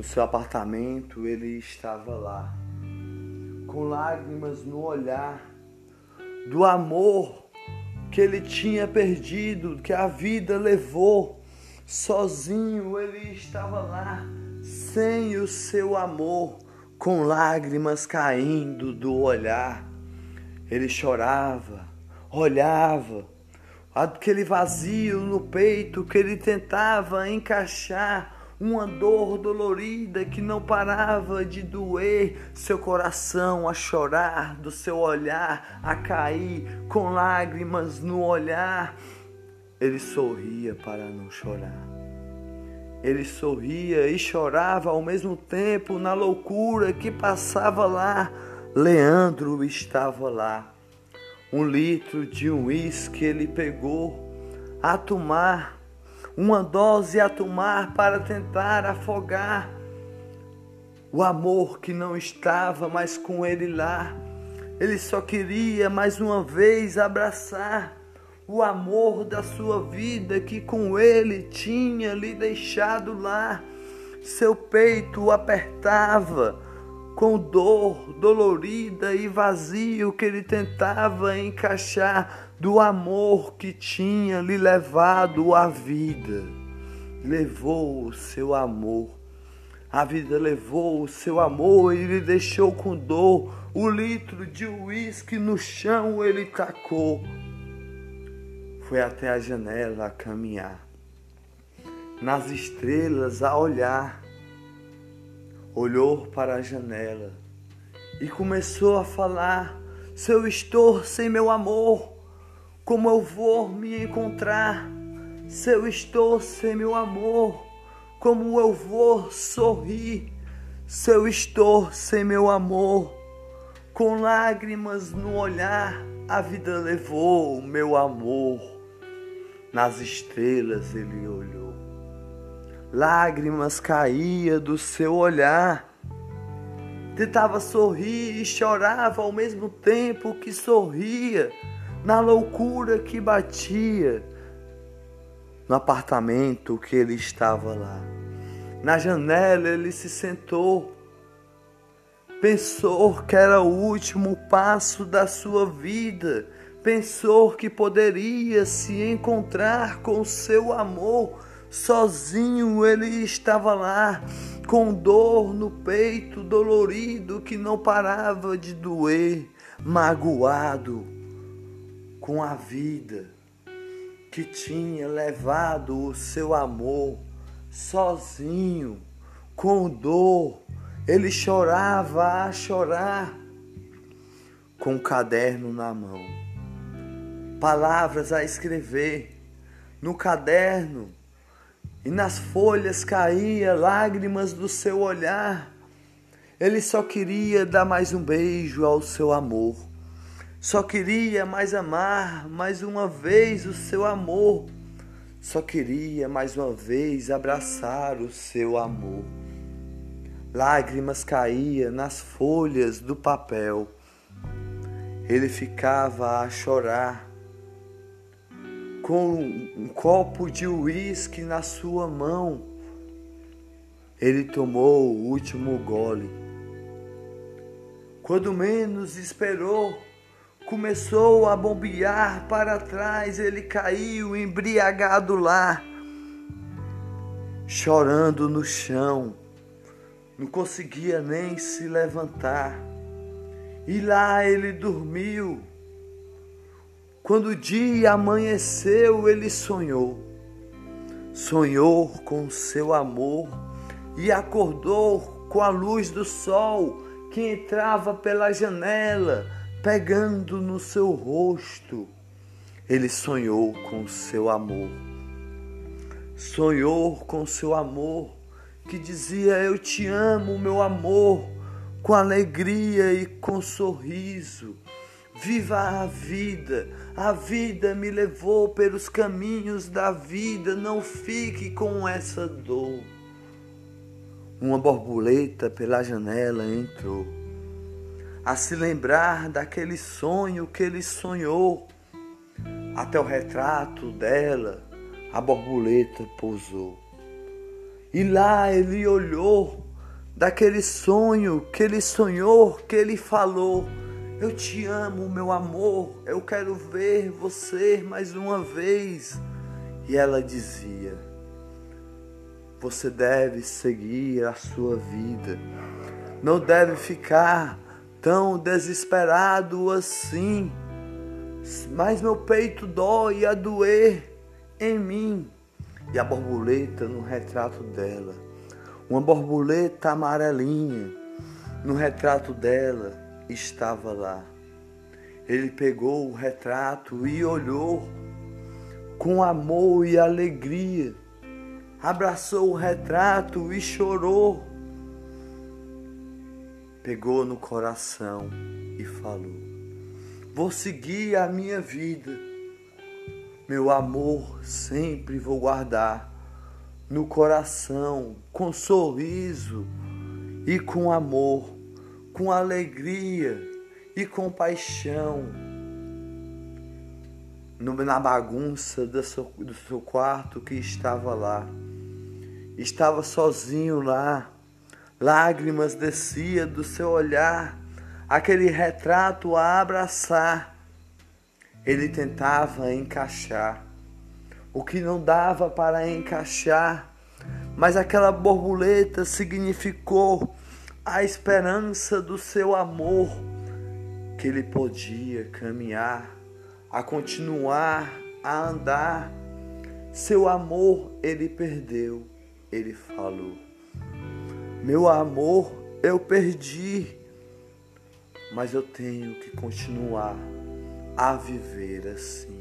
No seu apartamento ele estava lá, com lágrimas no olhar, do amor que ele tinha perdido, que a vida levou. Sozinho ele estava lá, sem o seu amor, com lágrimas caindo do olhar. Ele chorava, olhava, aquele vazio no peito que ele tentava encaixar uma dor dolorida que não parava de doer, seu coração a chorar, do seu olhar a cair, com lágrimas no olhar. Ele sorria para não chorar. Ele sorria e chorava ao mesmo tempo na loucura que passava lá. Leandro estava lá. Um litro de uísque ele pegou a tomar uma dose a tomar para tentar afogar o amor que não estava mais com ele lá. Ele só queria mais uma vez abraçar o amor da sua vida que com ele tinha lhe deixado lá. Seu peito apertava com dor dolorida e vazio que ele tentava encaixar do amor que tinha lhe levado a vida. Levou o seu amor. A vida levou o seu amor e lhe deixou com dor. O litro de uísque no chão ele tacou. Foi até a janela a caminhar, nas estrelas a olhar. Olhou para a janela e começou a falar: Se eu estou sem meu amor, como eu vou me encontrar se eu estou sem meu amor? Como eu vou sorrir se eu estou sem meu amor? Com lágrimas no olhar, a vida levou meu amor. Nas estrelas ele olhou. Lágrimas caía do seu olhar. Tentava sorrir e chorava ao mesmo tempo que sorria na loucura que batia no apartamento que ele estava lá. Na janela ele se sentou, pensou que era o último passo da sua vida, pensou que poderia se encontrar com seu amor. Sozinho ele estava lá, com dor no peito, dolorido que não parava de doer, magoado com a vida que tinha levado o seu amor sozinho, com dor. Ele chorava a chorar, com o caderno na mão, palavras a escrever no caderno, e nas folhas caía lágrimas do seu olhar. Ele só queria dar mais um beijo ao seu amor só queria mais amar mais uma vez o seu amor. Só queria mais uma vez abraçar o seu amor. Lágrimas caíam nas folhas do papel. Ele ficava a chorar com um copo de uísque na sua mão. Ele tomou o último gole. Quando menos esperou, começou a bombear para trás, ele caiu embriagado lá, chorando no chão, não conseguia nem se levantar. E lá ele dormiu. Quando o dia amanheceu, ele sonhou. Sonhou com seu amor e acordou com a luz do sol que entrava pela janela pegando no seu rosto. Ele sonhou com seu amor. Sonhou com seu amor, que dizia: Eu te amo, meu amor, com alegria e com sorriso. Viva a vida, a vida me levou pelos caminhos da vida, não fique com essa dor. Uma borboleta pela janela entrou a se lembrar daquele sonho que ele sonhou. Até o retrato dela, a borboleta pousou. E lá ele olhou daquele sonho que ele sonhou, que ele falou. Eu te amo, meu amor, eu quero ver você mais uma vez. E ela dizia: Você deve seguir a sua vida, não deve ficar tão desesperado assim. Mas meu peito dói a doer em mim. E a borboleta no retrato dela, uma borboleta amarelinha, no retrato dela estava lá. Ele pegou o retrato e olhou com amor e alegria. Abraçou o retrato e chorou. Pegou no coração e falou: Vou seguir a minha vida. Meu amor sempre vou guardar no coração, com sorriso e com amor, com alegria e com paixão. Na bagunça do seu, do seu quarto que estava lá, estava sozinho lá, lágrimas descia do seu olhar, aquele retrato a abraçar ele tentava encaixar o que não dava para encaixar, mas aquela borboleta significou a esperança do seu amor, que ele podia caminhar, a continuar a andar. Seu amor ele perdeu, ele falou. Meu amor eu perdi, mas eu tenho que continuar a viver assim.